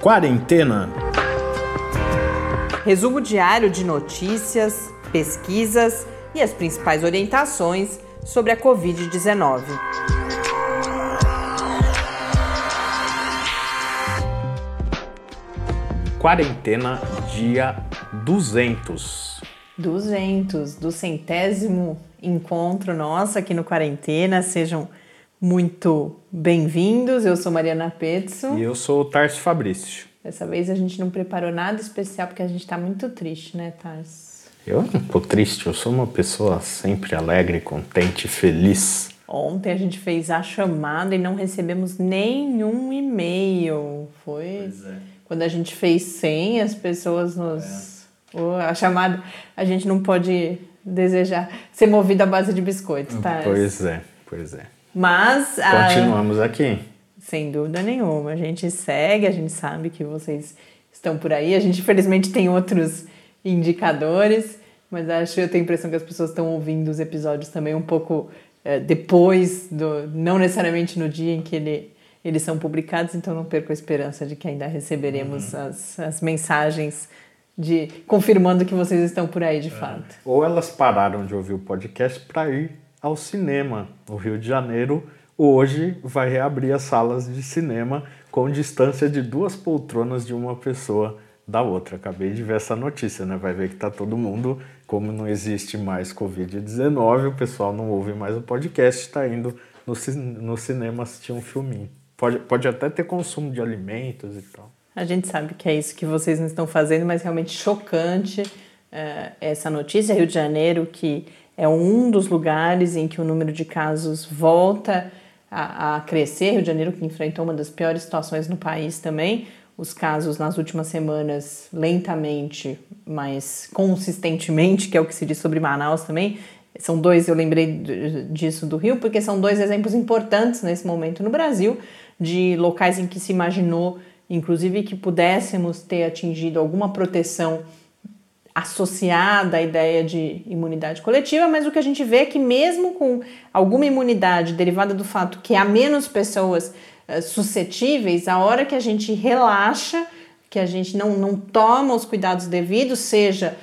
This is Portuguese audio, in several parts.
Quarentena. Resumo diário de notícias, pesquisas e as principais orientações sobre a Covid-19. Quarentena dia 200. 200, do centésimo encontro nosso aqui no Quarentena. Sejam muito bem-vindos. Eu sou Mariana Petzo. E eu sou o Tarso Fabrício. Dessa vez a gente não preparou nada especial porque a gente está muito triste, né, Tarso? Eu não tô triste, eu sou uma pessoa sempre alegre, contente, feliz. Ontem a gente fez a chamada e não recebemos nenhum e-mail. Foi é. quando a gente fez 100, as pessoas nos. É. A chamada, a gente não pode desejar ser movido à base de biscoitos, tá? Pois é, pois é. Mas. Continuamos a... aqui. Sem dúvida nenhuma. A gente segue, a gente sabe que vocês estão por aí. A gente, infelizmente, tem outros indicadores, mas acho eu tenho a impressão que as pessoas estão ouvindo os episódios também um pouco é, depois, do, não necessariamente no dia em que ele, eles são publicados, então não perco a esperança de que ainda receberemos uhum. as, as mensagens de confirmando que vocês estão por aí de é. fato. Ou elas pararam de ouvir o podcast para ir ao cinema. O Rio de Janeiro hoje vai reabrir as salas de cinema com distância de duas poltronas de uma pessoa da outra. Acabei de ver essa notícia, né? Vai ver que tá todo mundo, como não existe mais Covid-19, o pessoal não ouve mais o podcast, está indo no, no cinema assistir um filminho. Pode, pode até ter consumo de alimentos e tal. A gente sabe que é isso que vocês não estão fazendo, mas realmente chocante uh, essa notícia. Rio de Janeiro, que é um dos lugares em que o número de casos volta a, a crescer. Rio de Janeiro, que enfrentou uma das piores situações no país também os casos nas últimas semanas lentamente, mas consistentemente, que é o que se diz sobre Manaus também. São dois, eu lembrei disso do Rio, porque são dois exemplos importantes nesse momento no Brasil, de locais em que se imaginou, inclusive, que pudéssemos ter atingido alguma proteção associada à ideia de imunidade coletiva, mas o que a gente vê é que, mesmo com alguma imunidade derivada do fato que há menos pessoas eh, suscetíveis, a hora que a gente relaxa, que a gente não, não toma os cuidados devidos, seja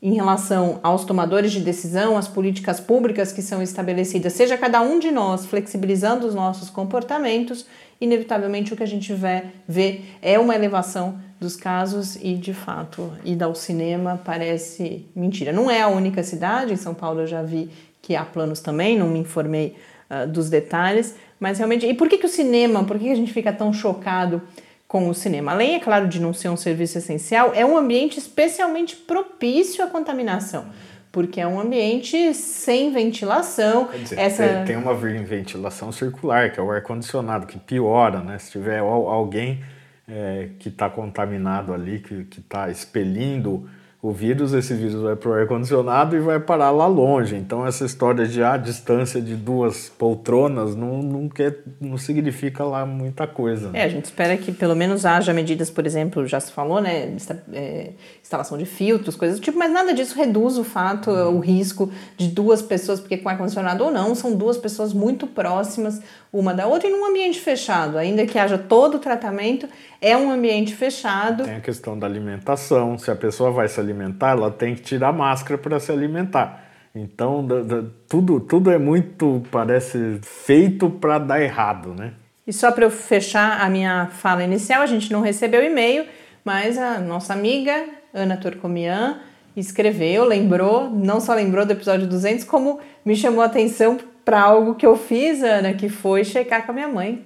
em relação aos tomadores de decisão, às políticas públicas que são estabelecidas, seja cada um de nós flexibilizando os nossos comportamentos, inevitavelmente o que a gente vê, vê é uma elevação dos casos e, de fato, ir ao cinema parece mentira. Não é a única cidade, em São Paulo eu já vi que há planos também, não me informei uh, dos detalhes, mas realmente. E por que, que o cinema, por que, que a gente fica tão chocado com o cinema? Além, é claro, de não ser um serviço essencial, é um ambiente especialmente propício à contaminação. Porque é um ambiente sem ventilação. Quer dizer, essa... tem uma ventilação circular, que é o ar-condicionado, que piora, né? Se tiver alguém é, que está contaminado ali, que está expelindo o vírus, esse vírus vai para o ar-condicionado e vai parar lá longe. Então, essa história de a ah, distância de duas poltronas não, não, quer, não significa lá muita coisa. Né? É, a gente espera que pelo menos haja medidas, por exemplo, já se falou, né? É, instalação de filtros, coisas do tipo, mas nada disso reduz o fato, o risco de duas pessoas, porque com ar-condicionado ou não, são duas pessoas muito próximas uma da outra e num ambiente fechado, ainda que haja todo o tratamento, é um ambiente fechado. Tem a questão da alimentação, se a pessoa vai se alimentar, ela tem que tirar a máscara para se alimentar. Então, da, da, tudo, tudo é muito, parece, feito para dar errado, né? E só para eu fechar a minha fala inicial, a gente não recebeu e-mail, mas a nossa amiga Ana Torcomian escreveu, lembrou, não só lembrou do episódio 200, como me chamou a atenção para algo que eu fiz, Ana, que foi checar com a minha mãe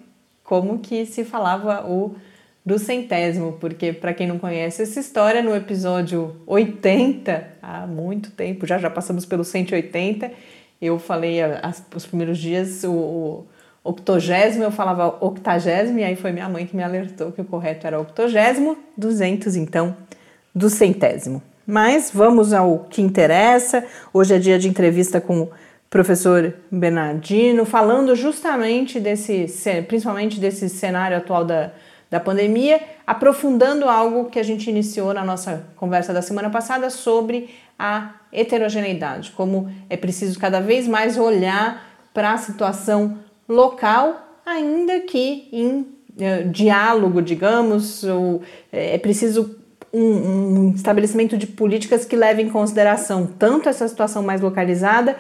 como que se falava o do centésimo, porque para quem não conhece essa história, no episódio 80, há muito tempo, já já passamos pelo 180, eu falei as, os primeiros dias o, o octogésimo, eu falava octagésimo, e aí foi minha mãe que me alertou que o correto era octogésimo, 200 então, do centésimo. Mas vamos ao que interessa. Hoje é dia de entrevista com professor Bernardino, falando justamente desse, principalmente desse cenário atual da, da pandemia, aprofundando algo que a gente iniciou na nossa conversa da semana passada sobre a heterogeneidade, como é preciso cada vez mais olhar para a situação local, ainda que em uh, diálogo, digamos, ou é preciso um, um estabelecimento de políticas que levem em consideração tanto essa situação mais localizada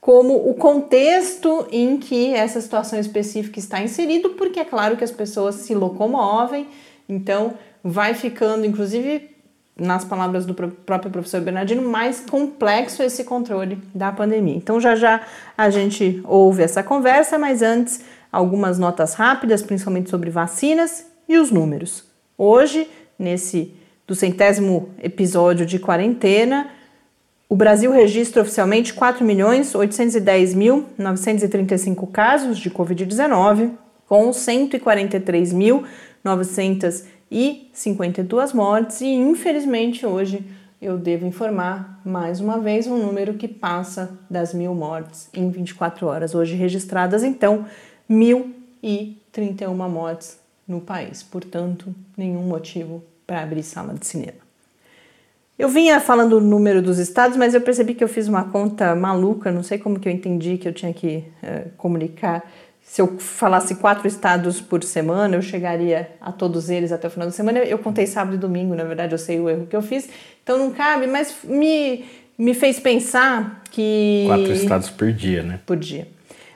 como o contexto em que essa situação específica está inserido, porque é claro que as pessoas se locomovem, então vai ficando, inclusive nas palavras do próprio professor Bernardino, mais complexo esse controle da pandemia. Então já já a gente ouve essa conversa, mas antes algumas notas rápidas, principalmente sobre vacinas e os números. Hoje, nesse do centésimo episódio de quarentena, o Brasil registra oficialmente 4.810.935 casos de Covid-19, com 143.952 mortes, e infelizmente hoje eu devo informar mais uma vez um número que passa das mil mortes em 24 horas, hoje registradas então 1.031 mortes no país, portanto, nenhum motivo para abrir sala de cinema. Eu vinha falando o número dos estados, mas eu percebi que eu fiz uma conta maluca, não sei como que eu entendi que eu tinha que uh, comunicar. Se eu falasse quatro estados por semana, eu chegaria a todos eles até o final da semana. Eu contei sábado e domingo, na verdade eu sei o erro que eu fiz, então não cabe, mas me, me fez pensar que. Quatro estados por dia, né? Por dia.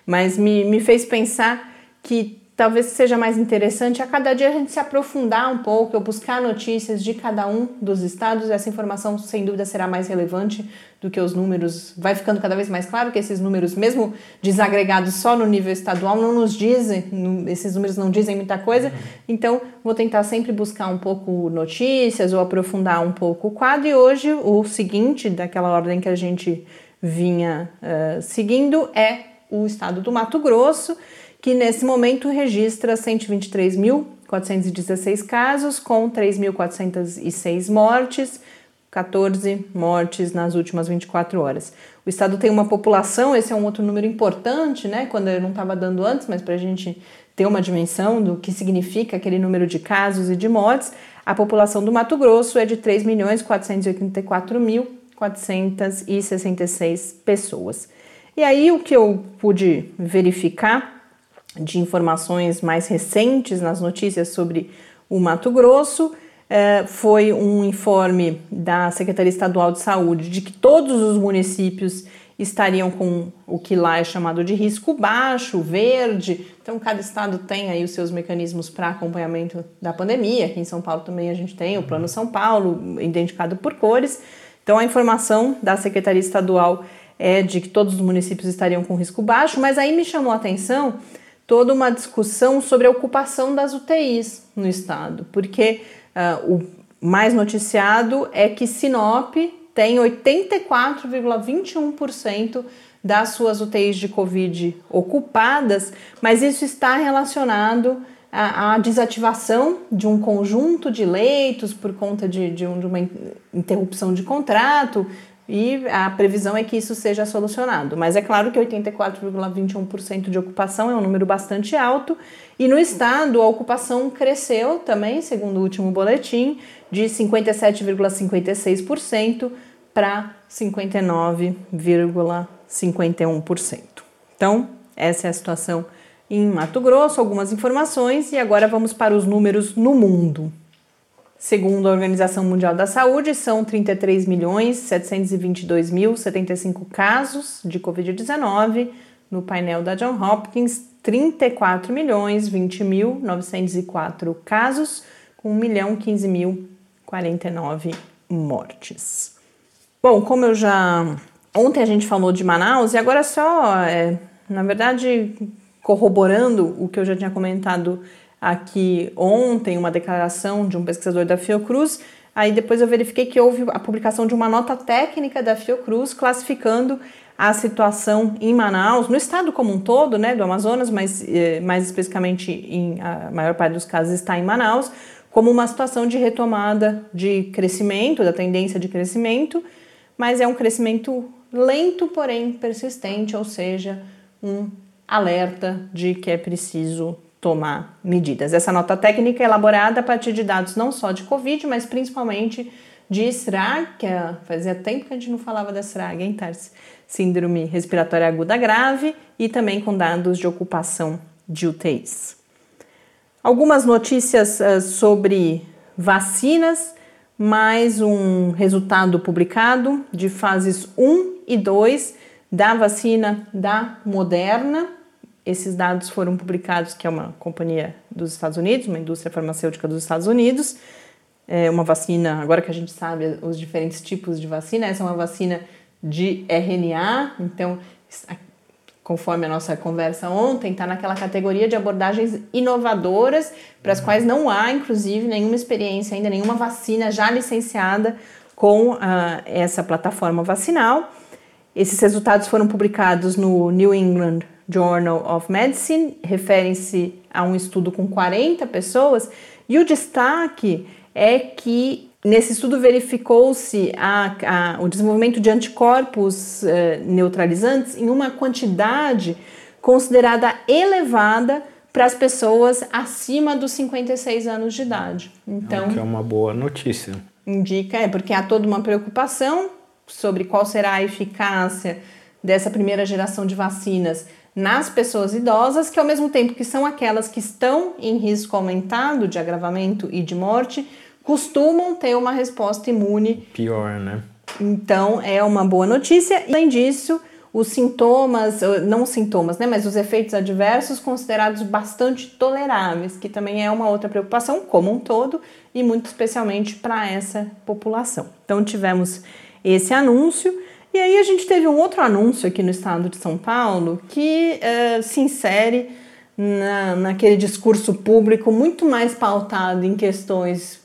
Mas me, me fez pensar que talvez seja mais interessante a cada dia a gente se aprofundar um pouco, eu buscar notícias de cada um dos estados. Essa informação, sem dúvida, será mais relevante do que os números. Vai ficando cada vez mais claro que esses números, mesmo desagregados só no nível estadual, não nos dizem, esses números não dizem muita coisa. Então, vou tentar sempre buscar um pouco notícias ou aprofundar um pouco o quadro. E hoje, o seguinte, daquela ordem que a gente vinha uh, seguindo, é o estado do Mato Grosso que nesse momento registra 123.416 casos, com 3.406 mortes, 14 mortes nas últimas 24 horas. O estado tem uma população, esse é um outro número importante, né? Quando eu não estava dando antes, mas para a gente ter uma dimensão do que significa aquele número de casos e de mortes, a população do Mato Grosso é de 3.484.466 pessoas. E aí o que eu pude verificar de informações mais recentes nas notícias sobre o Mato Grosso. É, foi um informe da Secretaria Estadual de Saúde de que todos os municípios estariam com o que lá é chamado de risco baixo, verde. Então, cada estado tem aí os seus mecanismos para acompanhamento da pandemia. Aqui em São Paulo também a gente tem o Plano São Paulo, identificado por cores. Então, a informação da Secretaria Estadual é de que todos os municípios estariam com risco baixo, mas aí me chamou a atenção toda uma discussão sobre a ocupação das UTIs no estado, porque uh, o mais noticiado é que Sinop tem 84,21% das suas UTIs de Covid ocupadas, mas isso está relacionado à, desativação de um conjunto de leitos por conta de, de, um, de uma interrupção de contrato e a previsão é que isso seja solucionado. Mas é claro que 84,21% de ocupação é um número bastante alto, e no estado a ocupação cresceu também, segundo o último boletim, de 57,56% para 59,51%. Então, essa é a situação em Mato Grosso, algumas informações, e agora vamos para os números no mundo. Segundo a Organização Mundial da Saúde, são 33.722.075 casos de Covid-19. No painel da John Hopkins, 34.020.904 casos, com 1.015.049 mortes. Bom, como eu já. Ontem a gente falou de Manaus e agora só, é, na verdade, corroborando o que eu já tinha comentado aqui ontem uma declaração de um pesquisador da Fiocruz. Aí depois eu verifiquei que houve a publicação de uma nota técnica da Fiocruz classificando a situação em Manaus, no estado como um todo, né, do Amazonas, mas eh, mais especificamente em a maior parte dos casos está em Manaus, como uma situação de retomada de crescimento, da tendência de crescimento, mas é um crescimento lento, porém persistente, ou seja, um alerta de que é preciso tomar medidas. Essa nota técnica é elaborada a partir de dados não só de Covid, mas principalmente de SRAG, que fazia tempo que a gente não falava da SRAG, hein, Tarsi? Síndrome respiratória aguda grave, e também com dados de ocupação de UTIs. Algumas notícias uh, sobre vacinas, mais um resultado publicado de fases 1 e 2 da vacina da Moderna. Esses dados foram publicados, que é uma companhia dos Estados Unidos, uma indústria farmacêutica dos Estados Unidos. É uma vacina, agora que a gente sabe os diferentes tipos de vacina, essa é uma vacina de RNA, então conforme a nossa conversa ontem, está naquela categoria de abordagens inovadoras, para as quais não há, inclusive, nenhuma experiência ainda, nenhuma vacina já licenciada com uh, essa plataforma vacinal. Esses resultados foram publicados no New England Journal of Medicine, referem-se a um estudo com 40 pessoas, e o destaque é que Nesse estudo verificou-se o desenvolvimento de anticorpos eh, neutralizantes em uma quantidade considerada elevada para as pessoas acima dos 56 anos de idade. Então, é uma boa notícia. Indica, é porque há toda uma preocupação sobre qual será a eficácia dessa primeira geração de vacinas nas pessoas idosas, que ao mesmo tempo que são aquelas que estão em risco aumentado de agravamento e de morte, costumam ter uma resposta imune pior, né? Então é uma boa notícia. Além disso, os sintomas, não os sintomas, né, mas os efeitos adversos considerados bastante toleráveis, que também é uma outra preocupação como um todo e muito especialmente para essa população. Então tivemos esse anúncio e aí a gente teve um outro anúncio aqui no estado de São Paulo que uh, se insere na, naquele discurso público muito mais pautado em questões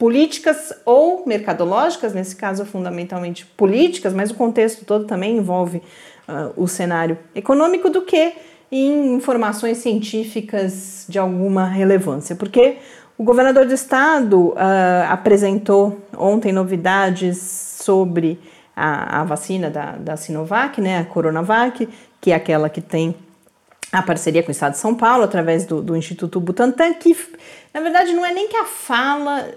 políticas ou mercadológicas, nesse caso fundamentalmente políticas, mas o contexto todo também envolve uh, o cenário econômico, do que em informações científicas de alguma relevância, porque o governador do estado uh, apresentou ontem novidades sobre a, a vacina da, da Sinovac, né, a Coronavac, que é aquela que tem a parceria com o Estado de São Paulo, através do, do Instituto Butantan, que na verdade não é nem que a fala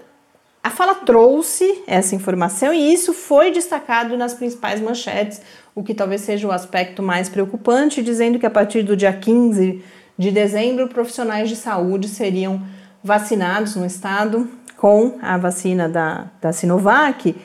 a fala trouxe essa informação e isso foi destacado nas principais manchetes, o que talvez seja o aspecto mais preocupante, dizendo que a partir do dia 15 de dezembro, profissionais de saúde seriam vacinados no estado com a vacina da, da Sinovac,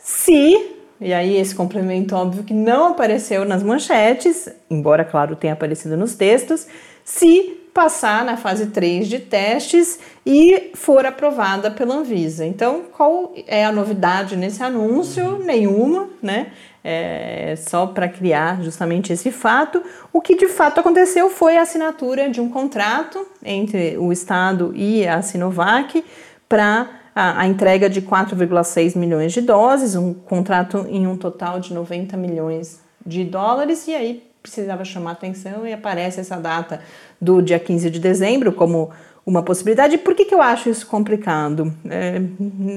se, e aí esse complemento óbvio que não apareceu nas manchetes, embora, claro, tenha aparecido nos textos, se passar na fase 3 de testes e for aprovada pela Anvisa. Então, qual é a novidade nesse anúncio? Nenhuma, né? É só para criar justamente esse fato. O que de fato aconteceu foi a assinatura de um contrato entre o Estado e a Sinovac para a, a, entrega de 4,6 milhões de doses, um contrato em um total de 90 milhões de dólares, e aí precisava chamar atenção e aparece essa data do dia 15 de dezembro como uma possibilidade. Por que, que eu acho isso complicado? É,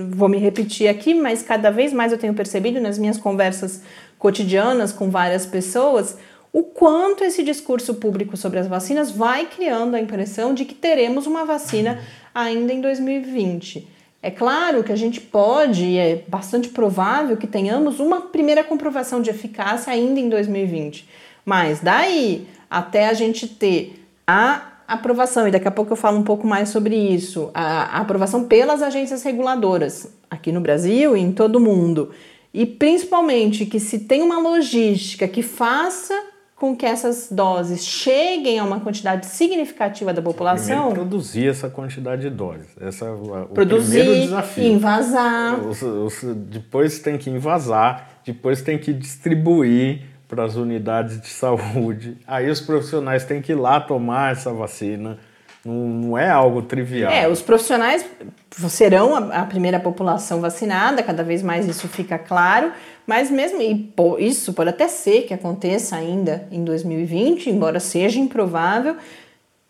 vou me repetir aqui, mas cada vez mais eu tenho percebido nas minhas conversas cotidianas com várias pessoas o quanto esse discurso público sobre as vacinas vai criando a impressão de que teremos uma vacina ainda em 2020. É claro que a gente pode, e é bastante provável que tenhamos uma primeira comprovação de eficácia ainda em 2020. Mas daí até a gente ter a aprovação, e daqui a pouco eu falo um pouco mais sobre isso, a, a aprovação pelas agências reguladoras aqui no Brasil e em todo o mundo. E principalmente que se tem uma logística que faça com que essas doses cheguem a uma quantidade significativa da população. Primeiro produzir essa quantidade de doses. Essa é o produzir, primeiro desafio. Invasar. Os, os, depois tem que invasar, depois tem que distribuir para as unidades de saúde. Aí os profissionais têm que ir lá tomar essa vacina. Não, não é algo trivial. É, os profissionais serão a, a, primeira população vacinada, cada vez mais isso fica claro, mas mesmo e, isso pode até ser que aconteça ainda em 2020, embora seja improvável.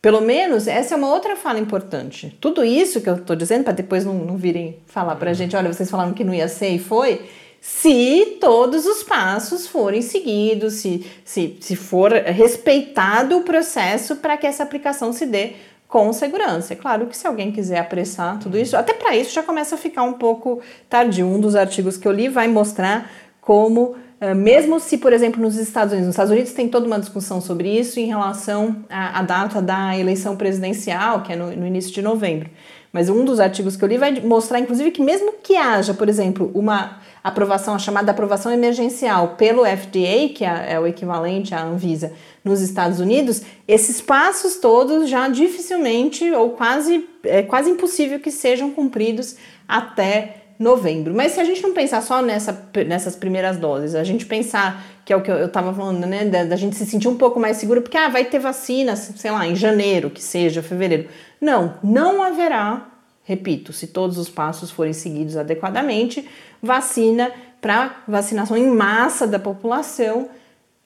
Pelo menos essa é uma outra fala importante. Tudo isso que eu estou dizendo, para depois não, não virem falar para a gente, olha, vocês falaram que não ia ser e foi, se todos os passos forem seguidos, se, se, se for respeitado o processo para que essa aplicação se dê com segurança. É claro que se alguém quiser apressar tudo isso, até para isso já começa a ficar um pouco tardio. Um dos artigos que eu li vai mostrar como Uh, mesmo se, por exemplo, nos Estados Unidos, nos Estados Unidos tem toda uma discussão sobre isso em relação à, à data da eleição presidencial, que é no, no, início de novembro. Mas um dos artigos que eu li vai mostrar, inclusive, que mesmo que haja, por exemplo, uma aprovação, a chamada aprovação emergencial pelo FDA, que é, é o equivalente à Anvisa nos Estados Unidos, esses passos todos já dificilmente ou quase é quase impossível que sejam cumpridos até novembro. Mas se a gente não pensar só nessa, nessas primeiras doses, a gente pensar, que é o que eu estava falando, né, da, da, gente se sentir um pouco mais seguro, porque ah, vai ter vacina, sei lá, em janeiro, que seja, fevereiro. Não, não haverá, repito, se todos os passos forem seguidos adequadamente, vacina para vacinação em massa da população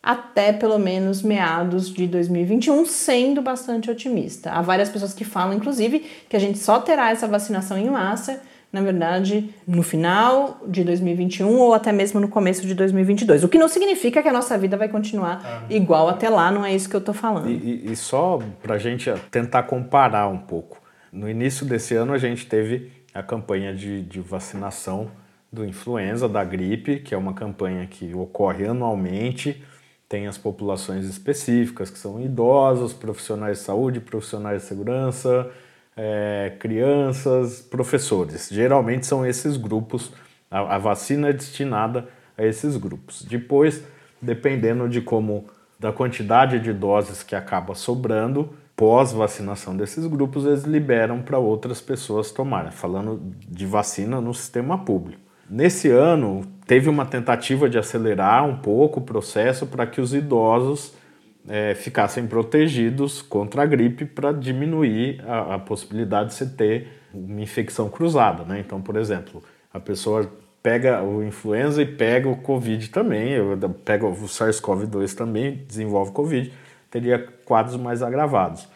até pelo menos meados de 2021, sendo bastante otimista. Há várias pessoas que falam, inclusive, que a gente só terá essa vacinação em massa na verdade, no final de 2021 ou até mesmo no começo de 2022. O que não significa que a nossa vida vai continuar ah. igual até lá, não é isso que eu estou falando. E, e só para a gente tentar comparar um pouco. No início desse ano, a gente teve a campanha de, de vacinação do influenza, da gripe, que é uma campanha que ocorre anualmente. Tem as populações específicas, que são idosos, profissionais de saúde, profissionais de segurança, é, crianças, professores. Geralmente são esses grupos, a, a, vacina é destinada a esses grupos. Depois, dependendo de como, da quantidade de doses que acaba sobrando, pós-vacinação desses grupos, eles liberam para outras pessoas tomarem, falando de vacina no sistema público. Nesse ano, teve uma tentativa de acelerar um pouco o processo para que os idosos é, ficassem protegidos contra a gripe para diminuir a, a, possibilidade de você ter uma infecção cruzada. Né? Então, por exemplo, a pessoa pega o influenza e pega o Covid também, pega o SARS-CoV-2 também, desenvolve Covid, teria quadros mais agravados.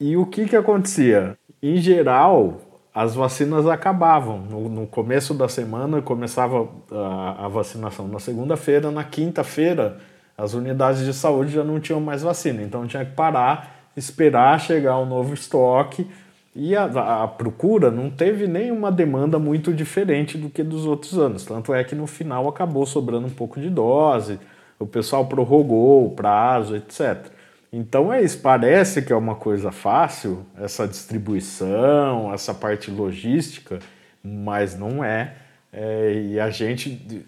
E o que, que acontecia? Em geral, as vacinas acabavam. No, no começo da semana começava a, a vacinação na segunda-feira, na quinta-feira as unidades de saúde já não tinham mais vacina, então tinha que parar, esperar chegar um novo estoque e a, a, procura não teve nenhuma demanda muito diferente do que dos outros anos. Tanto é que no final acabou sobrando um pouco de dose, o pessoal prorrogou o prazo, etc. Então é isso, parece que é uma coisa fácil, essa distribuição, essa parte logística, mas não é. é e a gente,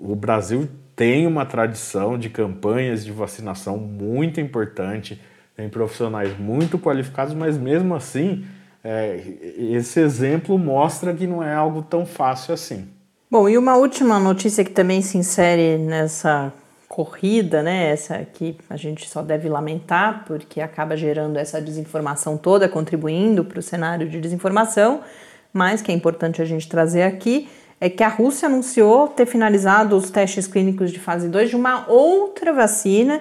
o Brasil tem uma tradição de campanhas de vacinação muito importante, tem profissionais muito qualificados, mas mesmo assim, é, esse exemplo mostra que não é algo tão fácil assim. Bom, e uma última notícia que também se insere nessa corrida, né? Essa que a gente só deve lamentar, porque acaba gerando essa desinformação toda, contribuindo para o cenário de desinformação, mas que é importante a gente trazer aqui é que a Rússia anunciou ter finalizado os testes clínicos de fase 2 de uma outra vacina.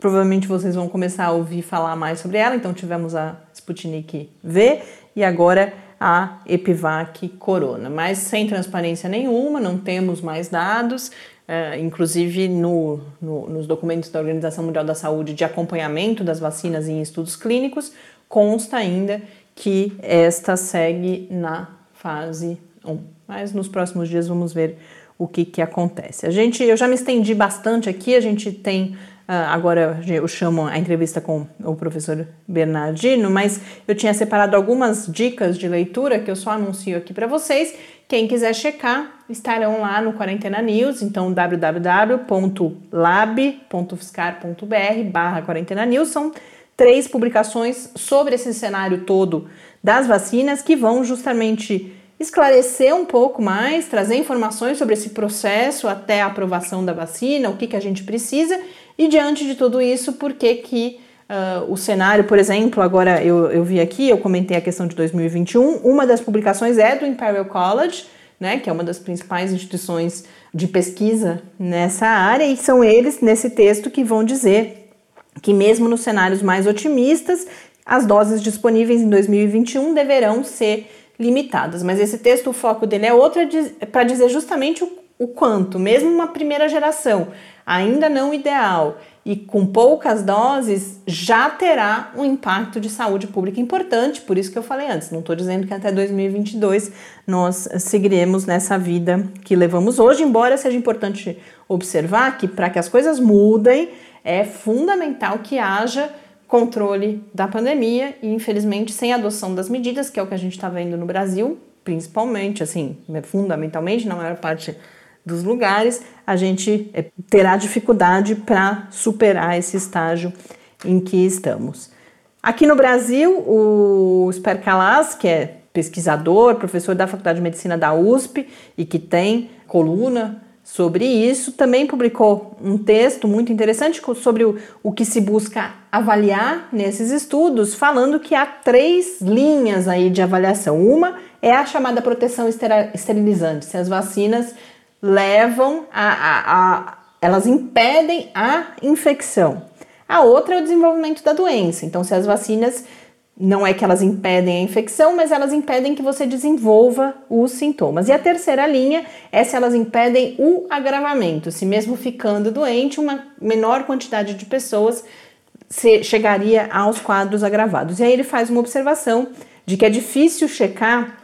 Provavelmente vocês vão começar a ouvir falar mais sobre ela. Então tivemos a Sputnik V e agora a Epivac Corona, mas sem transparência nenhuma, não temos mais dados. Uh, inclusive no, no, nos documentos da Organização Mundial da Saúde de acompanhamento das vacinas em estudos clínicos, consta ainda que esta segue na fase 1. Mas nos próximos dias vamos ver o que, que acontece. A gente, eu já me estendi bastante aqui, a gente tem Uh, agora eu chamo a entrevista com o professor Bernardino, mas eu tinha separado algumas dicas de leitura que eu só anuncio aqui para vocês. Quem quiser checar, estarão lá no Quarentena News, então www.lab.fiscar.br barra Quarentena News. São três publicações sobre esse cenário todo das vacinas que vão justamente esclarecer um pouco mais, trazer informações sobre esse processo até a aprovação da vacina, o que, que a gente precisa e diante de tudo isso, por que que uh, o cenário, por exemplo, agora eu, eu vi aqui, eu comentei a questão de 2021, uma das publicações é do Imperial College, né, que é uma das principais instituições de pesquisa nessa área, e são eles, nesse texto, que vão dizer que mesmo nos cenários mais otimistas, as doses disponíveis em 2021 deverão ser limitadas. Mas esse texto, o foco dele é outro, é para dizer justamente o, o quanto, mesmo uma primeira geração, ainda não ideal e com poucas doses, já terá um impacto de saúde pública importante. Por isso que eu falei antes, não estou dizendo que até 2022 nós seguiremos nessa vida que levamos hoje, embora seja importante observar que para que as coisas mudem, é fundamental que haja controle da pandemia e, infelizmente, sem adoção das medidas, que é o que a gente está vendo no Brasil, principalmente, assim, fundamentalmente, na maior parte dos lugares, a gente é, terá dificuldade para superar esse estágio em que estamos. Aqui no Brasil, o Sper Calas, que é pesquisador, professor da Faculdade de Medicina da USP e que tem coluna sobre isso, também publicou um texto muito interessante sobre o, o que se busca avaliar nesses estudos, falando que há três linhas aí de avaliação. Uma é a chamada proteção esterilizante, se as vacinas levam a, a, a elas impedem a infecção. A outra é o desenvolvimento da doença. Então, se as vacinas não é que elas impedem a infecção, mas elas impedem que você desenvolva os sintomas. E a terceira linha é se elas impedem o agravamento, se mesmo ficando doente, uma menor quantidade de pessoas chegaria aos quadros agravados. E aí ele faz uma observação de que é difícil checar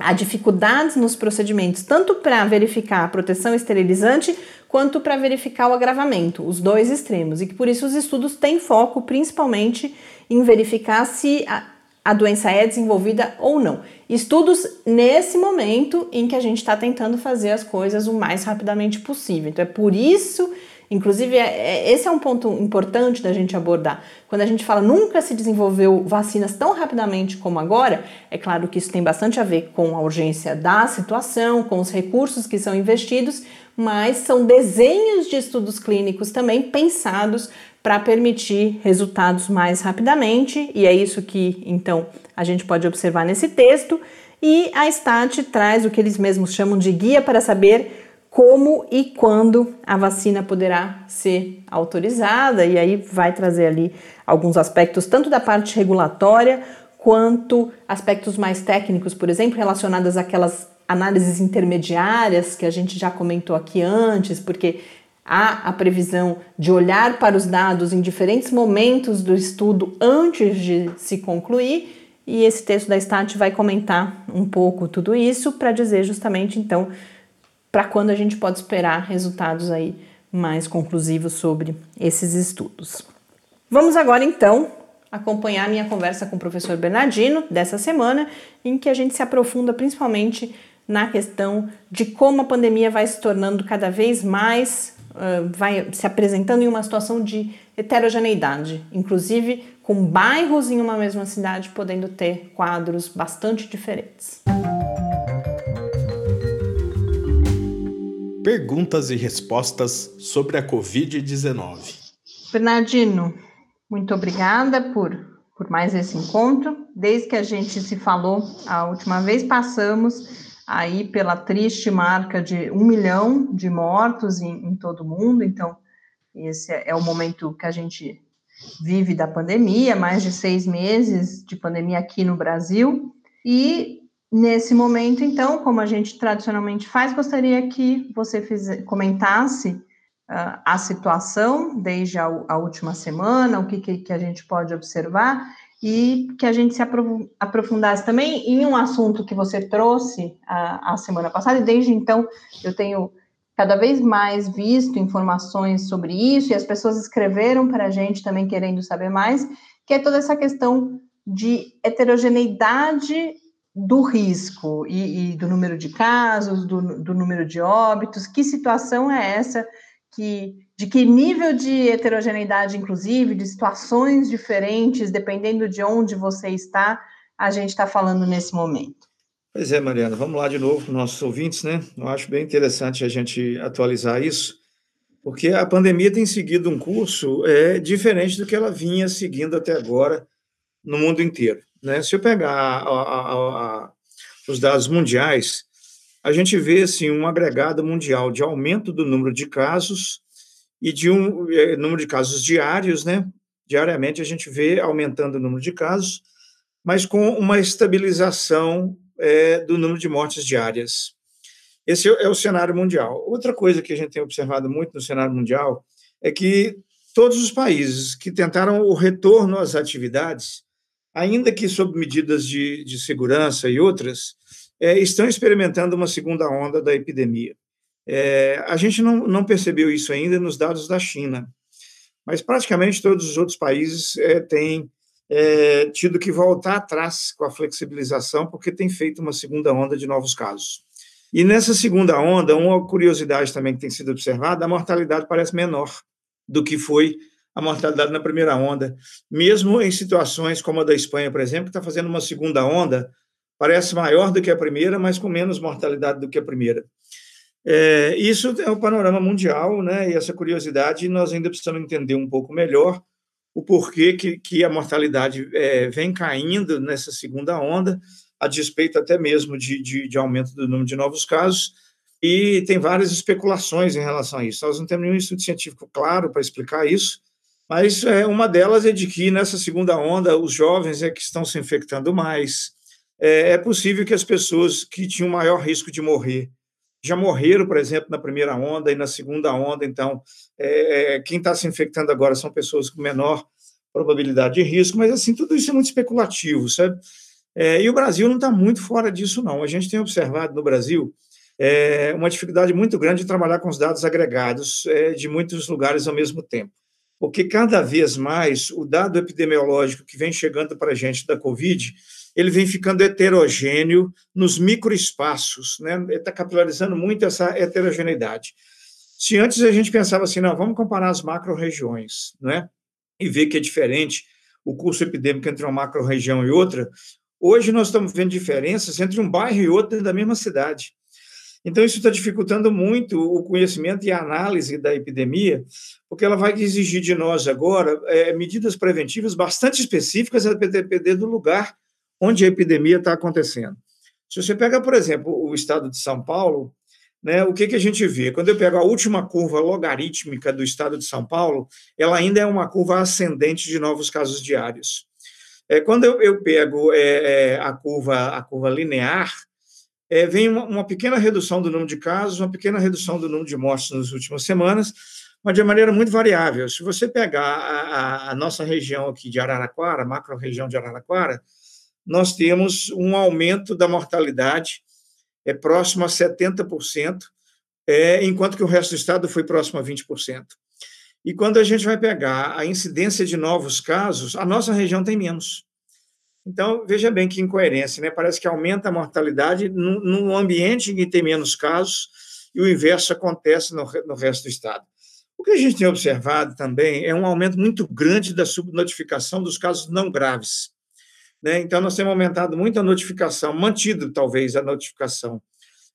Há dificuldades nos procedimentos, tanto para verificar a proteção esterilizante quanto para verificar o agravamento, os dois extremos, e que por isso os estudos têm foco principalmente em verificar se a, a doença é desenvolvida ou não. Estudos nesse momento em que a gente está tentando fazer as coisas o mais rapidamente possível. Então é por isso Inclusive, é, é, esse é um ponto importante da gente abordar. Quando a gente fala nunca se desenvolveu vacinas tão rapidamente como agora, é claro que isso tem bastante a ver com a urgência da situação, com os recursos que são investidos, mas são desenhos de estudos clínicos também pensados para permitir resultados mais rapidamente, e é isso que então a gente pode observar nesse texto. E a STAT traz o que eles mesmos chamam de guia para saber como e quando a vacina poderá ser autorizada, e aí vai trazer ali alguns aspectos, tanto da parte regulatória quanto aspectos mais técnicos, por exemplo, relacionados àquelas análises intermediárias que a gente já comentou aqui antes, porque há a previsão de olhar para os dados em diferentes momentos do estudo antes de se concluir. E esse texto da STAT vai comentar um pouco tudo isso para dizer justamente então para quando a gente pode esperar resultados aí mais conclusivos sobre esses estudos. Vamos agora então acompanhar minha conversa com o professor Bernardino dessa semana, em que a gente se aprofunda principalmente na questão de como a pandemia vai se tornando cada vez mais, uh, vai se apresentando em uma situação de heterogeneidade, inclusive com bairros em uma mesma cidade podendo ter quadros bastante diferentes. Perguntas e respostas sobre a Covid-19. Bernardino, muito obrigada por, por mais esse encontro. Desde que a gente se falou a última vez, passamos aí pela triste marca de um milhão de mortos em, em todo o mundo. Então, esse é o momento que a gente vive da pandemia, mais de seis meses de pandemia aqui no Brasil. E Nesse momento, então, como a gente tradicionalmente faz, gostaria que você fiz, comentasse uh, a situação desde a, a, última semana, o que, que, que, a gente pode observar e que a gente se aprofundasse também em um assunto que você trouxe a, a semana passada, e desde então eu tenho cada vez mais visto informações sobre isso, e as pessoas escreveram para a gente também querendo saber mais, que é toda essa questão de heterogeneidade do risco e, e, do número de casos, do, do, número de óbitos, que situação é essa que de que nível de heterogeneidade, inclusive, de situações diferentes, dependendo de onde você está, a gente está falando nesse momento. Pois é, Mariana, vamos lá de novo para nossos ouvintes, né? Eu acho bem interessante a gente atualizar isso, porque a pandemia tem seguido um curso é, diferente do que ela vinha seguindo até agora no mundo inteiro. Né? Se eu pegar a, a, a, os dados mundiais, a gente vê assim, um agregado mundial de aumento do número de casos e de um é, número de casos diários, né? Diariamente a gente vê aumentando o número de casos, mas com uma estabilização é, do número de mortes diárias. Esse é o cenário mundial. Outra coisa que a gente tem observado muito no cenário mundial é que todos os países que tentaram o retorno às atividades, ainda que sob medidas de, de segurança e outras, é, estão experimentando uma segunda onda da epidemia. É, a gente não, não percebeu isso ainda nos dados da China, mas praticamente todos os outros países é, têm é, tido que voltar atrás com a flexibilização, porque tem feito uma segunda onda de novos casos. E nessa segunda onda, uma curiosidade também que tem sido observada, a mortalidade parece menor do que foi a mortalidade na primeira onda, mesmo em situações como a da Espanha, por exemplo, que está fazendo uma segunda onda, parece maior do que a primeira, mas com menos mortalidade do que a primeira. É, isso é o panorama mundial, né? E essa curiosidade nós ainda precisamos entender um pouco melhor o porquê que, que a mortalidade é, vem caindo nessa segunda onda, a despeito até mesmo de, de, de, aumento do número de novos casos, e tem várias especulações em relação a isso. Nós não temos nenhum estudo científico claro para explicar isso, mas é, uma delas é de que nessa segunda onda os jovens é que estão se infectando mais. É, é possível que as pessoas que tinham maior risco de morrer já morreram, por exemplo, na primeira onda e na segunda onda. Então, é, é quem está se infectando agora são pessoas com menor probabilidade de risco, mas assim, tudo isso é muito especulativo, sabe? É, e o Brasil não está muito fora disso, não. A gente tem observado no Brasil é, uma dificuldade muito grande de trabalhar com os dados agregados é, de muitos lugares ao mesmo tempo. Porque cada vez mais o dado epidemiológico que vem chegando para a gente da Covid ele vem ficando heterogêneo nos microespaços, né? Está capilarizando muito essa heterogeneidade. Se antes a gente pensava assim, não, vamos comparar as macro-regiões, né? E ver que é diferente o curso epidêmico entre uma macro-região e outra, hoje nós estamos vendo diferenças entre um bairro e outro da mesma cidade. Então, isso está dificultando muito o conhecimento e a análise da epidemia, porque ela vai exigir de nós agora é, medidas preventivas bastante específicas a depender do lugar onde a epidemia está acontecendo. Se você pega, por exemplo, o estado de São Paulo, né, o que, que a gente vê? Quando eu pego a última curva logarítmica do estado de São Paulo, ela ainda é uma curva ascendente de novos casos diários. É, quando eu, eu pego é, é, a, curva, a curva linear, é, vem uma, uma, pequena redução do número de casos, uma pequena redução do número de mortes nas últimas semanas, mas de maneira muito variável. Se você pegar a, a, a nossa região aqui de Araraquara, macro-região de Araraquara, nós temos um aumento da mortalidade é próximo a 70%, é, enquanto que o resto do estado foi próximo a 20%. E quando a gente vai pegar a incidência de novos casos, a nossa região tem menos. Então, veja bem que incoerência, né? Parece que aumenta a mortalidade num, ambiente em que tem menos casos e o inverso acontece no, no resto do estado. O que a gente tem observado também é um aumento muito grande da subnotificação dos casos não graves. Né? Então, nós temos aumentado muito a notificação, mantido talvez a notificação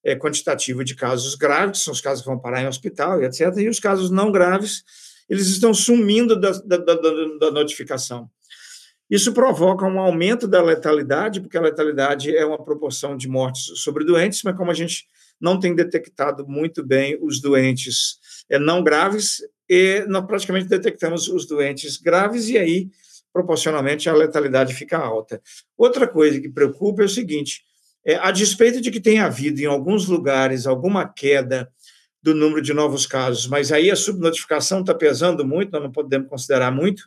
é, quantitativa de casos graves, são os casos que vão parar em hospital e etc., e os casos não graves, eles estão sumindo da, da, da, da notificação. Isso provoca um aumento da letalidade, porque a letalidade é uma proporção de mortes sobre doentes, mas como a gente não tem detectado muito bem os doentes é, não graves, e nós praticamente detectamos os doentes graves, e aí proporcionalmente a letalidade fica alta. Outra coisa que preocupa é o seguinte: é, a despeito de que tenha havido em alguns lugares alguma queda do número de novos casos, mas aí a subnotificação está pesando muito, nós não podemos considerar muito,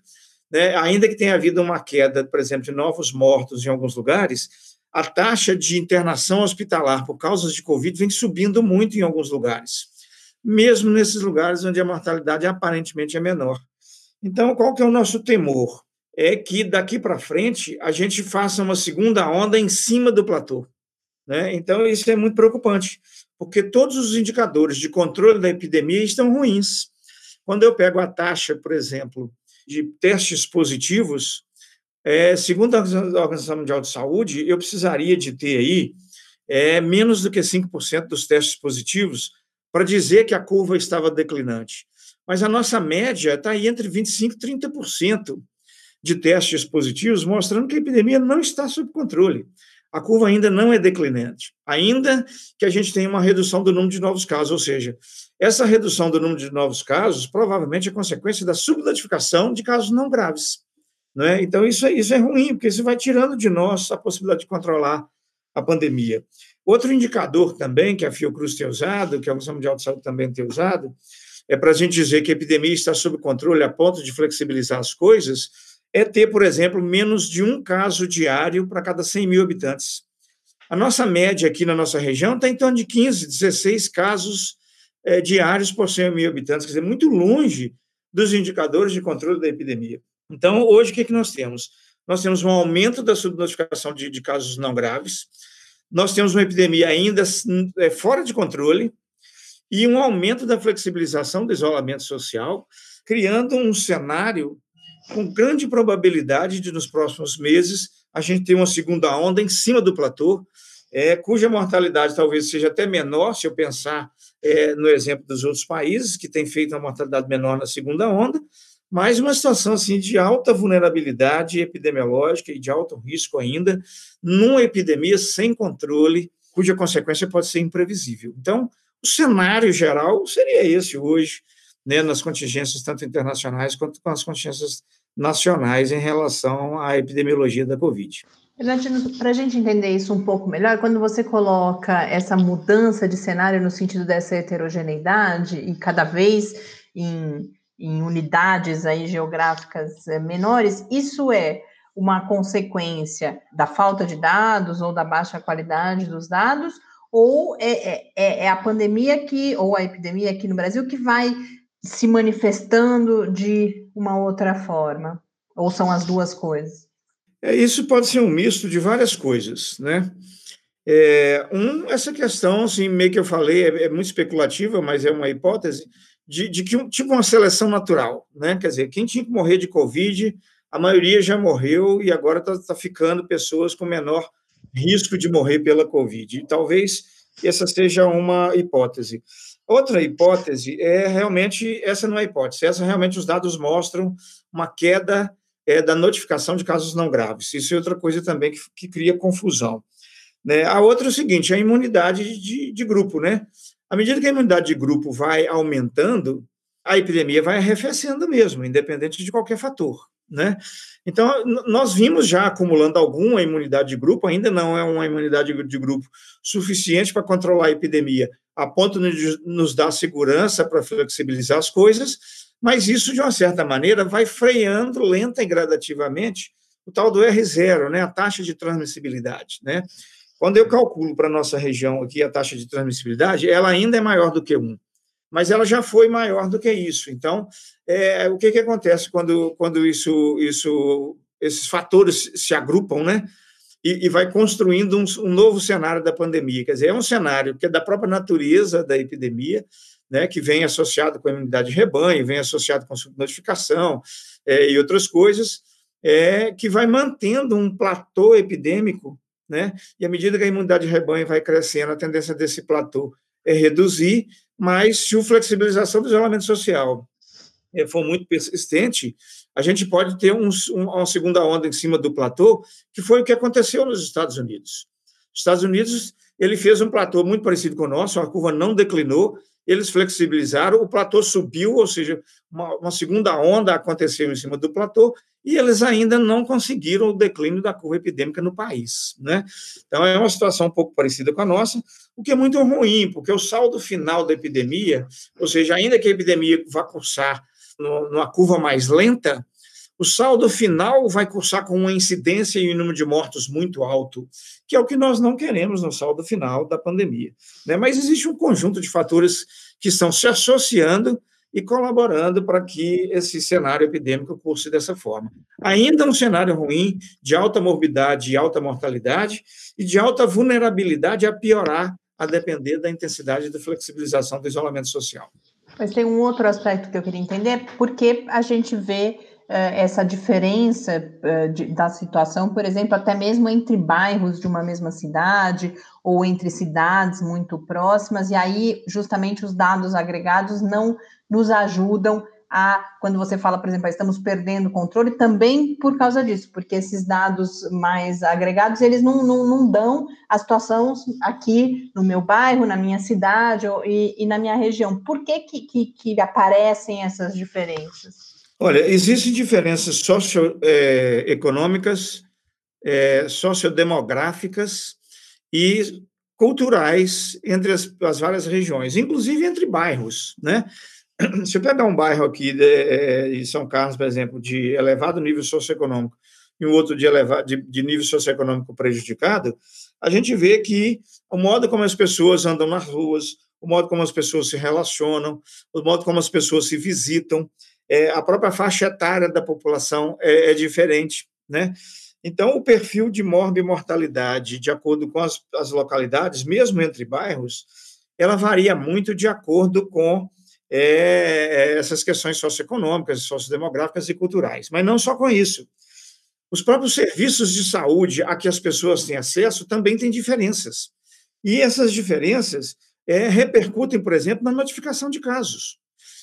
né? ainda que tenha havido uma queda, por exemplo, de novos mortos em alguns lugares, a taxa de internação hospitalar por causas de Covid vem subindo muito em alguns lugares, mesmo nesses lugares onde a mortalidade aparentemente é menor. Então, qual que é o nosso temor? é que daqui para frente a gente faça uma segunda onda em cima do platô. Né? Então, isso é muito preocupante, porque todos os indicadores de controle da epidemia estão ruins. Quando eu pego a taxa, por exemplo, de testes positivos, é, segundo a Organização Mundial de Saúde, eu precisaria de ter aí é, menos do que 5% dos testes positivos para dizer que a curva estava declinante. Mas a nossa média está aí entre 25% e 30% de testes positivos, mostrando que a epidemia não está sob controle. A curva ainda não é declinante, ainda que a gente tenha uma redução do número de novos casos, ou seja, essa redução do número de novos casos provavelmente é consequência da subnotificação de casos não graves. Né? Então, isso é, isso é ruim, porque isso vai tirando de nós a possibilidade de controlar a pandemia. Outro indicador também que a Fiocruz tem usado, que a Organização Mundial de Saúde também tem usado, é para a gente dizer que a epidemia está sob controle a ponto de flexibilizar as coisas, é ter, por exemplo, menos de um caso diário para cada 100 mil habitantes. A nossa média aqui na nossa região está em torno de 15, 16 casos é, diários por 100 mil habitantes, quer dizer, muito longe dos indicadores de controle da epidemia. Então, hoje, o que, é que nós temos? Nós temos um aumento da subnotificação de, de casos não graves, nós temos uma epidemia ainda é, fora de controle e um aumento da flexibilização do isolamento social, criando um cenário com grande probabilidade de, nos próximos meses, a gente ter uma segunda onda em cima do platô, é, cuja mortalidade talvez seja até menor, se eu pensar é, no exemplo dos outros países, que têm feito uma mortalidade menor na segunda onda, mas uma situação assim de alta vulnerabilidade epidemiológica e de alto risco ainda, numa epidemia sem controle, cuja consequência pode ser imprevisível. Então, o cenário geral seria esse hoje, né, nas contingências tanto internacionais quanto nas contingências nacionais em relação à epidemiologia da Covid. Para a gente entender isso um pouco melhor, quando você coloca essa mudança de cenário no sentido dessa heterogeneidade e cada vez em, em unidades aí geográficas eh, menores, isso é uma consequência da falta de dados ou da baixa qualidade dos dados, ou é, é, é, é a pandemia que, ou a epidemia aqui no Brasil que vai se manifestando de uma outra forma? Ou são as duas coisas? É, isso pode ser um misto de várias coisas, né? É, um, essa questão, assim, meio que eu falei, é, é muito especulativa, mas é uma hipótese, de, de que um, tipo uma seleção natural, né? Quer dizer, quem tinha que morrer de Covid, a maioria já morreu e agora está tá ficando pessoas com menor risco de morrer pela Covid. E talvez essa seja uma hipótese. Outra hipótese é realmente, essa não é hipótese, essa realmente os dados mostram uma queda é, da notificação de casos não graves. Isso é outra coisa também que, que cria confusão. Né? A outra é o seguinte, a imunidade de, de grupo, né? À medida que a imunidade de grupo vai aumentando, a epidemia vai arrefecendo mesmo, independente de qualquer fator. Né? Então, nós vimos já acumulando alguma imunidade de grupo, ainda não é uma imunidade de grupo suficiente para controlar a epidemia, a ponto de nos dar segurança para flexibilizar as coisas, mas isso, de uma certa maneira, vai freando lenta e gradativamente o tal do R0, né, a taxa de transmissibilidade. Né? Quando eu calculo para a nossa região aqui a taxa de transmissibilidade, ela ainda é maior do que 1, mas ela já foi maior do que isso. Então, é, o que, que acontece quando, quando isso, isso, esses fatores se agrupam, né? E, e vai construindo um, um, novo cenário da pandemia. Quer dizer, é um cenário que é da própria natureza da epidemia, né, que vem associado com a imunidade de rebanho, vem associado com subnotificação é, e outras coisas, é, que vai mantendo um platô epidêmico, né, e à medida que a imunidade de rebanho vai crescendo, a tendência desse platô é reduzir, mas se a flexibilização do isolamento social é, for muito persistente, a gente pode ter um, um, uma segunda onda em cima do platô, que foi o que aconteceu nos Estados Unidos. Os Estados Unidos ele fez um platô muito parecido com o nosso, a curva não declinou, eles flexibilizaram, o platô subiu, ou seja, uma, uma, segunda onda aconteceu em cima do platô, e eles ainda não conseguiram o declínio da curva epidêmica no país. Né? Então, é uma situação um pouco parecida com a nossa, o que é muito ruim, porque o saldo final da epidemia, ou seja, ainda que a epidemia vá cursar numa curva mais lenta, o saldo final vai cursar com uma incidência e um número de mortos muito alto, que é o que nós não queremos no saldo final da pandemia. Né? Mas existe um conjunto de fatores que estão se associando e colaborando para que esse cenário epidêmico curse dessa forma. Ainda um cenário ruim, de alta morbidade e alta mortalidade, e de alta vulnerabilidade a piorar, a depender da intensidade da flexibilização do isolamento social. Mas tem um outro aspecto que eu queria entender, porque a gente vê essa diferença eh, da situação, por exemplo, até mesmo entre bairros de uma mesma cidade ou entre cidades muito próximas, e aí justamente os dados agregados não nos ajudam a, quando você fala, por exemplo, ah, estamos perdendo controle, também por causa disso, porque esses dados mais agregados, eles não, não, não dão a situação aqui no meu bairro, na minha cidade e, e na minha região. Por que, que, que, que aparecem essas diferenças? Olha, existem diferenças socioeconômicas, é, sociodemográficas e culturais entre as, as, várias regiões, inclusive entre bairros, né? Se eu pegar um bairro aqui de, é, de São Carlos, por exemplo, de elevado nível socioeconômico e um outro de, elevado, de, de nível socioeconômico prejudicado, a gente vê que o modo como as pessoas andam nas ruas, o modo como as pessoas se relacionam, o modo como as pessoas se visitam, é, a própria faixa etária da população é, é diferente, né? Então, o perfil de mortalidade, de acordo com as, as, localidades, mesmo entre bairros, ela varia muito de acordo com é, essas questões socioeconômicas, sociodemográficas e culturais. Mas não só com isso. Os próprios serviços de saúde a que as pessoas têm acesso também têm diferenças. E essas diferenças é, repercutem, por exemplo, na notificação de casos.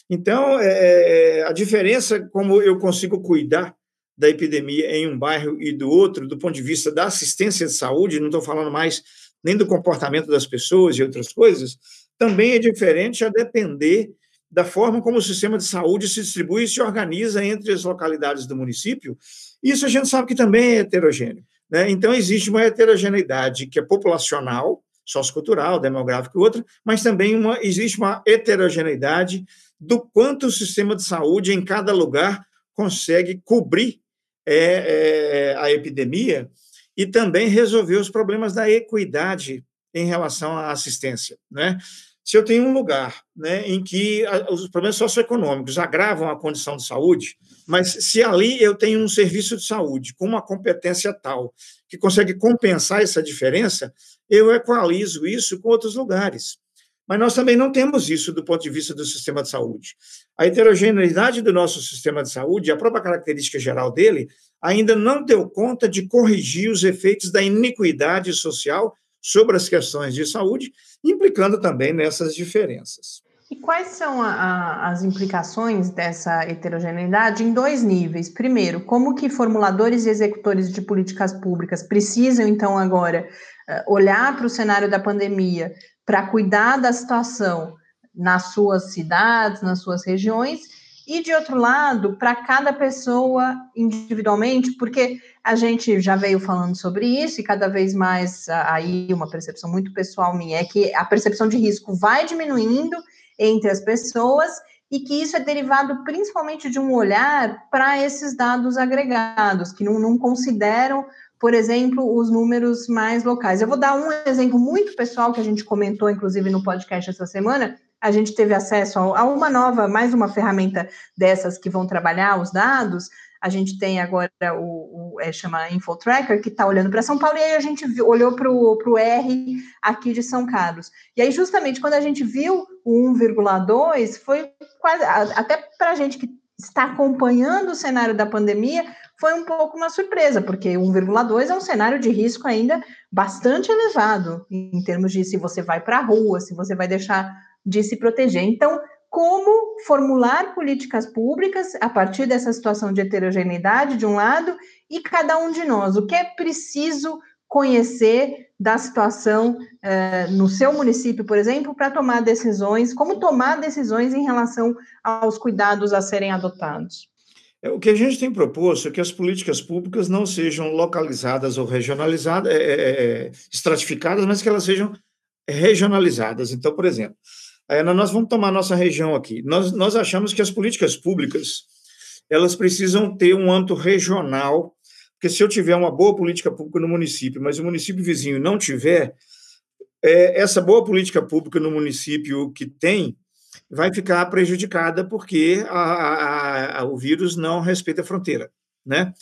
Então, é, a diferença como eu consigo cuidar da epidemia em um bairro e do outro, do ponto de vista da assistência de saúde, não estou falando mais nem do comportamento das pessoas e outras coisas, também é diferente a depender da forma como o sistema de saúde se distribui e se organiza entre as localidades do município. Isso a gente sabe que também é heterogêneo. Né? Então, existe uma heterogeneidade que é populacional, sociocultural, demográfica e outra, mas também uma, existe uma heterogeneidade do quanto o sistema de saúde em cada lugar consegue cobrir é, é, a epidemia e também resolver os problemas da equidade em relação à assistência. Né? Se eu tenho um lugar né, em que os problemas socioeconômicos agravam a condição de saúde, mas se ali eu tenho um serviço de saúde com uma competência tal que consegue compensar essa diferença, eu equalizo isso com outros lugares. Mas nós também não temos isso do ponto de vista do sistema de saúde. A heterogeneidade do nosso sistema de saúde, a própria característica geral dele, ainda não deu conta de corrigir os efeitos da iniquidade social sobre as questões de saúde, implicando também nessas diferenças. E quais são a, a, as implicações dessa heterogeneidade em dois níveis? Primeiro, como que formuladores e executores de políticas públicas precisam, então, agora eh, olhar para o cenário da pandemia para cuidar da situação nas suas cidades, nas suas regiões, e de outro lado, para cada pessoa individualmente, porque a gente já veio falando sobre isso e cada vez mais aí uma percepção muito pessoal minha é que a percepção de risco vai diminuindo entre as pessoas e que isso é derivado principalmente de um olhar para esses dados agregados, que não, não consideram por exemplo, os números mais locais. Eu vou dar um exemplo muito pessoal que a gente comentou, inclusive, no podcast essa semana. A gente teve acesso a uma nova, mais uma ferramenta dessas que vão trabalhar os dados. A gente tem agora o, o é, chama InfoTracker, que está olhando para São Paulo, e aí a gente viu, olhou para o R aqui de São Carlos. E aí, justamente, quando a gente viu o 1,2, foi quase, até para a gente que está acompanhando o cenário da pandemia, foi um pouco uma surpresa, porque 1,2 é um cenário de risco ainda bastante elevado, em termos de se você vai para a rua, se você vai deixar de se proteger. Então, como formular políticas públicas a partir dessa situação de heterogeneidade, de um lado, e cada um de nós, o que é preciso conhecer da situação eh, no seu município, por exemplo, para tomar decisões, como tomar decisões em relação aos cuidados a serem adotados. É, o que a gente tem proposto é que as políticas públicas não sejam localizadas ou regionalizadas, é, é, é, estratificadas, mas que elas sejam regionalizadas. Então, por exemplo, é, nós vamos tomar nossa região aqui. Nós, nós achamos que as políticas públicas elas precisam ter um âmbito regional, porque se eu tiver uma boa política pública no município, mas o município vizinho não tiver, é, essa boa política pública no município que tem, vai ficar prejudicada porque a, a, a, o vírus não respeita a fronteira, né?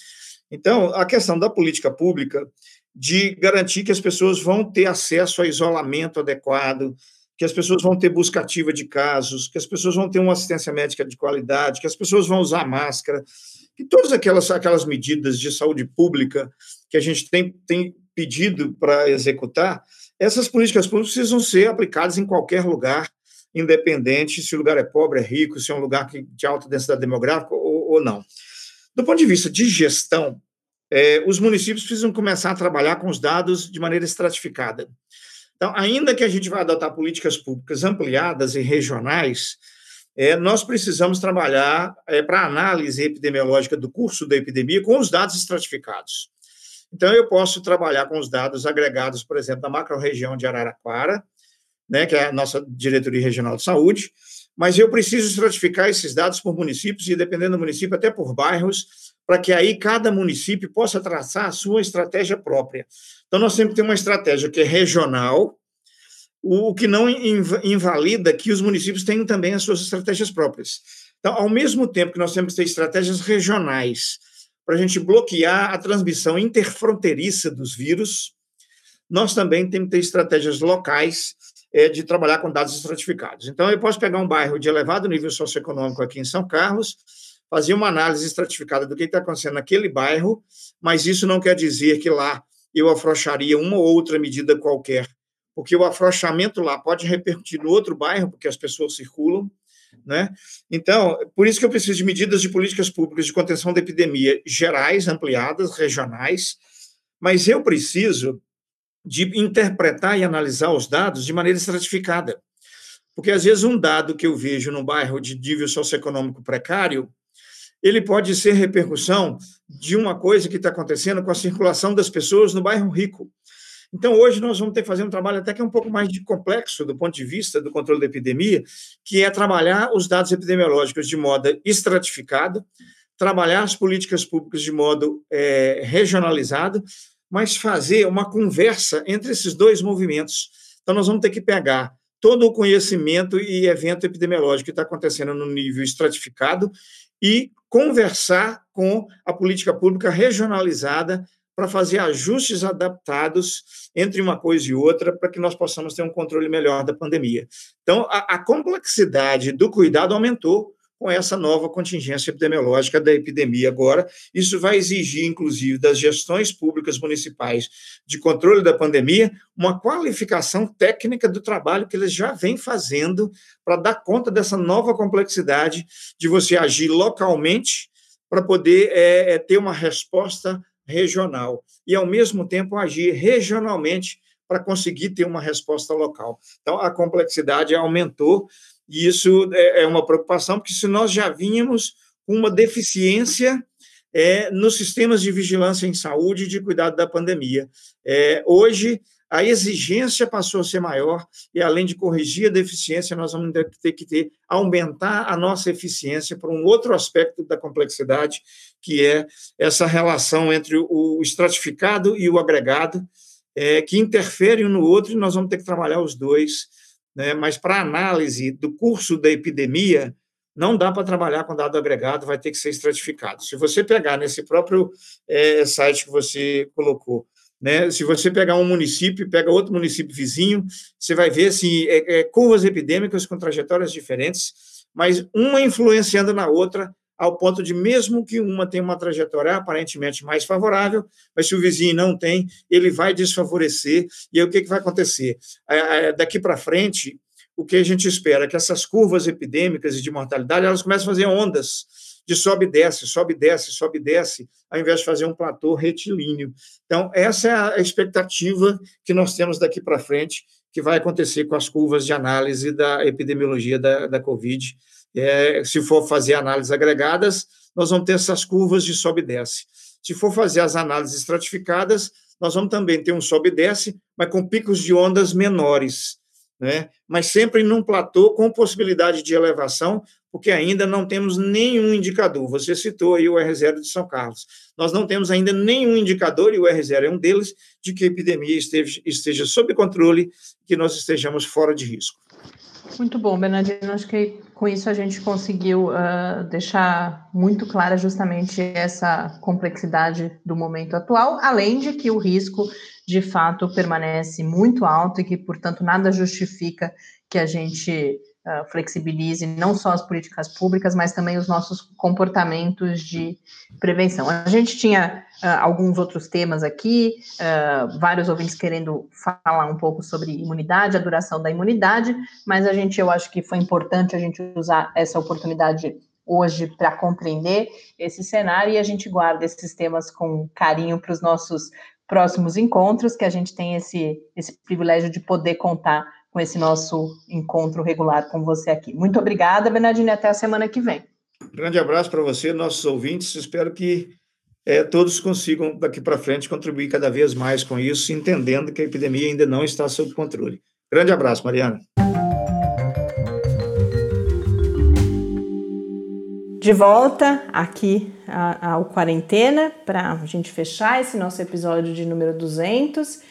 Então, a questão da política pública de garantir que as pessoas vão ter acesso a isolamento adequado, que as pessoas vão ter busca ativa de casos, que as pessoas vão ter uma assistência médica de qualidade, que as pessoas vão usar máscara, que todas aquelas, aquelas medidas de saúde pública que a gente tem, tem pedido para executar, essas políticas públicas precisam ser aplicadas em qualquer lugar, independente se o lugar é pobre, é rico, se é um lugar de alta densidade demográfica ou, ou não. Do ponto de vista de gestão, é, os municípios precisam começar a trabalhar com os dados de maneira estratificada. Então, ainda que a gente vá adotar políticas públicas ampliadas e regionais, é, nós precisamos trabalhar é, para análise epidemiológica do curso da epidemia com os dados estratificados. Então, eu posso trabalhar com os dados agregados, por exemplo, da macro-região de Araraquara, né, que é a nossa Diretoria Regional de Saúde, mas eu preciso estratificar esses dados por municípios e, dependendo do município, até por bairros, para que aí cada município possa traçar a sua estratégia própria. Então, nós sempre temos uma estratégia que é regional, o que não invalida que os municípios tenham também as suas estratégias próprias. Então, ao mesmo tempo que nós temos que ter estratégias regionais para a gente bloquear a transmissão interfronteiriça dos vírus, nós também temos que ter estratégias locais é, de trabalhar com dados estratificados. Então, eu posso pegar um bairro de elevado nível socioeconômico aqui em São Carlos, fazer uma análise estratificada do que está acontecendo naquele bairro, mas isso não quer dizer que lá eu afrouxaria uma ou outra medida qualquer, porque o afrouxamento lá pode repercutir no outro bairro, porque as pessoas circulam, né? Então, por isso que eu preciso de medidas de políticas públicas de contenção da epidemia gerais, ampliadas, regionais, mas eu preciso de interpretar e analisar os dados de maneira estratificada. Porque, às vezes, um dado que eu vejo no bairro de nível socioeconômico precário, ele pode ser repercussão de uma coisa que está acontecendo com a circulação das pessoas no bairro rico. Então, hoje nós vamos ter que fazer um trabalho até que é um pouco mais de complexo do ponto de vista do controle da epidemia, que é trabalhar os dados epidemiológicos de modo estratificado, trabalhar as políticas públicas de modo é, regionalizado, mas fazer uma conversa entre esses dois movimentos. Então, nós vamos ter que pegar todo o conhecimento e evento epidemiológico que está acontecendo no nível estratificado e conversar com a política pública regionalizada para fazer ajustes adaptados entre uma coisa e outra, para que nós possamos ter um controle melhor da pandemia. Então, a, a complexidade do cuidado aumentou com essa nova contingência epidemiológica da epidemia agora. Isso vai exigir, inclusive, das gestões públicas municipais de controle da pandemia, uma qualificação técnica do trabalho que eles já vêm fazendo para dar conta dessa nova complexidade de você agir localmente para poder é, ter uma resposta regional e, ao mesmo tempo, agir regionalmente para conseguir ter uma resposta local. Então, a complexidade aumentou e isso é, é uma preocupação, porque se nós já vínhamos uma deficiência é, nos sistemas de vigilância em saúde e de cuidado da pandemia. É, hoje, a exigência passou a ser maior e, além de corrigir a deficiência, nós vamos ter que ter, aumentar a nossa eficiência para um outro aspecto da complexidade, que é essa relação entre o estratificado e o agregado, é, que interferem um no outro e nós vamos ter que trabalhar os dois né? mas para análise do curso da epidemia, não dá para trabalhar com dado agregado, vai ter que ser estratificado. Se você pegar nesse próprio é, site que você colocou, né, se você pegar um município, pega outro município vizinho, você vai ver assim, é, é, curvas epidêmicas com trajetórias diferentes, mas uma influenciando na outra ao ponto de, mesmo que uma tenha uma trajetória aparentemente mais favorável, mas se o vizinho não tem, ele vai desfavorecer. E aí o que, que vai acontecer? Daqui para frente, o que a gente espera é que essas curvas epidêmicas e de mortalidade elas comecem a fazer ondas de sobe e desce, sobe e desce, sobe e desce, ao invés de fazer um platô retilíneo. Então, essa é a expectativa que nós temos daqui para frente, que vai acontecer com as curvas de análise da epidemiologia da, da Covid é, se for fazer análises agregadas, nós vamos ter essas curvas de sobe e desce. Se for fazer as análises estratificadas, nós vamos também ter um sobe e desce, mas com picos de ondas menores, né? mas sempre num platô com possibilidade de elevação, porque ainda não temos nenhum indicador. Você citou aí o R0 de São Carlos. Nós não temos ainda nenhum indicador, e o R0 é um deles, de que a epidemia esteja, esteja sob controle, que nós estejamos fora de risco. Muito bom, Bernardino. Acho que com isso a gente conseguiu uh, deixar muito clara justamente essa complexidade do momento atual, além de que o risco de fato permanece muito alto e que, portanto, nada justifica que a gente uh, flexibilize não só as políticas públicas, mas também os nossos comportamentos de prevenção. A gente tinha uh, alguns outros temas aqui, uh, vários ouvintes querendo falar um pouco sobre imunidade, a duração da imunidade, mas a gente, eu acho que foi importante a gente usar essa oportunidade hoje para compreender esse cenário e a gente guarda esses temas com carinho para os nossos próximos encontros, que a gente tem esse, esse privilégio de poder contar com esse nosso encontro regular com você aqui. Muito obrigada, Bernardine, até a semana que vem. Grande abraço para você, nossos ouvintes. Espero que é, todos consigam, daqui para frente, contribuir cada vez mais com isso, entendendo que a epidemia ainda não está sob controle. Grande abraço, Mariana. De volta aqui ao Quarentena para a gente fechar esse nosso episódio de número 200.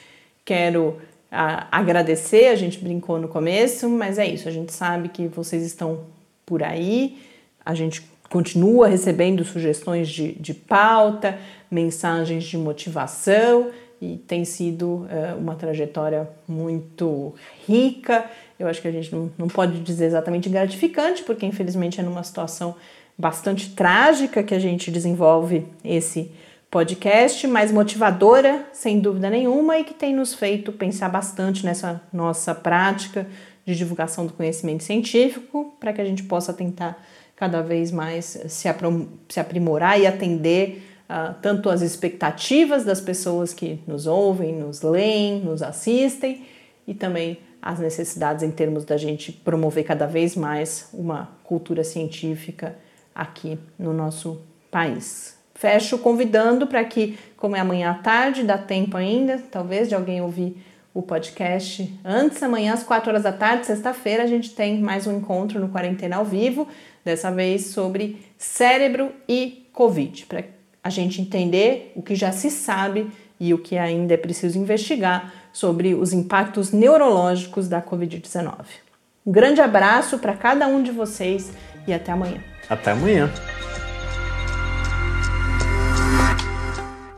Quero a, agradecer, a gente brincou no começo, mas é isso, a gente sabe que vocês estão por aí, a gente continua recebendo sugestões de, de pauta, mensagens de motivação e tem sido uh, uma trajetória muito rica. Eu acho que a gente não, não pode dizer exatamente gratificante, porque infelizmente é numa situação bastante trágica que a gente desenvolve esse podcast, mas motivadora, sem dúvida nenhuma, e que tem nos feito pensar bastante nessa nossa prática de divulgação do conhecimento científico, para que a gente possa tentar cada vez mais se, se aprimorar e atender uh, tanto as expectativas das pessoas que nos ouvem, nos leem, nos assistem, e também as necessidades em termos da gente promover cada vez mais uma cultura científica aqui no nosso país. Fecho convidando para que, como é amanhã à tarde, dá tempo ainda, talvez, de alguém ouvir o podcast antes, amanhã às 4 horas da tarde, sexta-feira, a gente tem mais um encontro no Quarentena ao Vivo, dessa vez sobre cérebro e Covid, para a gente entender o que já se sabe e o que ainda é preciso investigar sobre os impactos neurológicos da Covid-19. Um grande abraço para cada um de vocês e até amanhã. Até amanhã.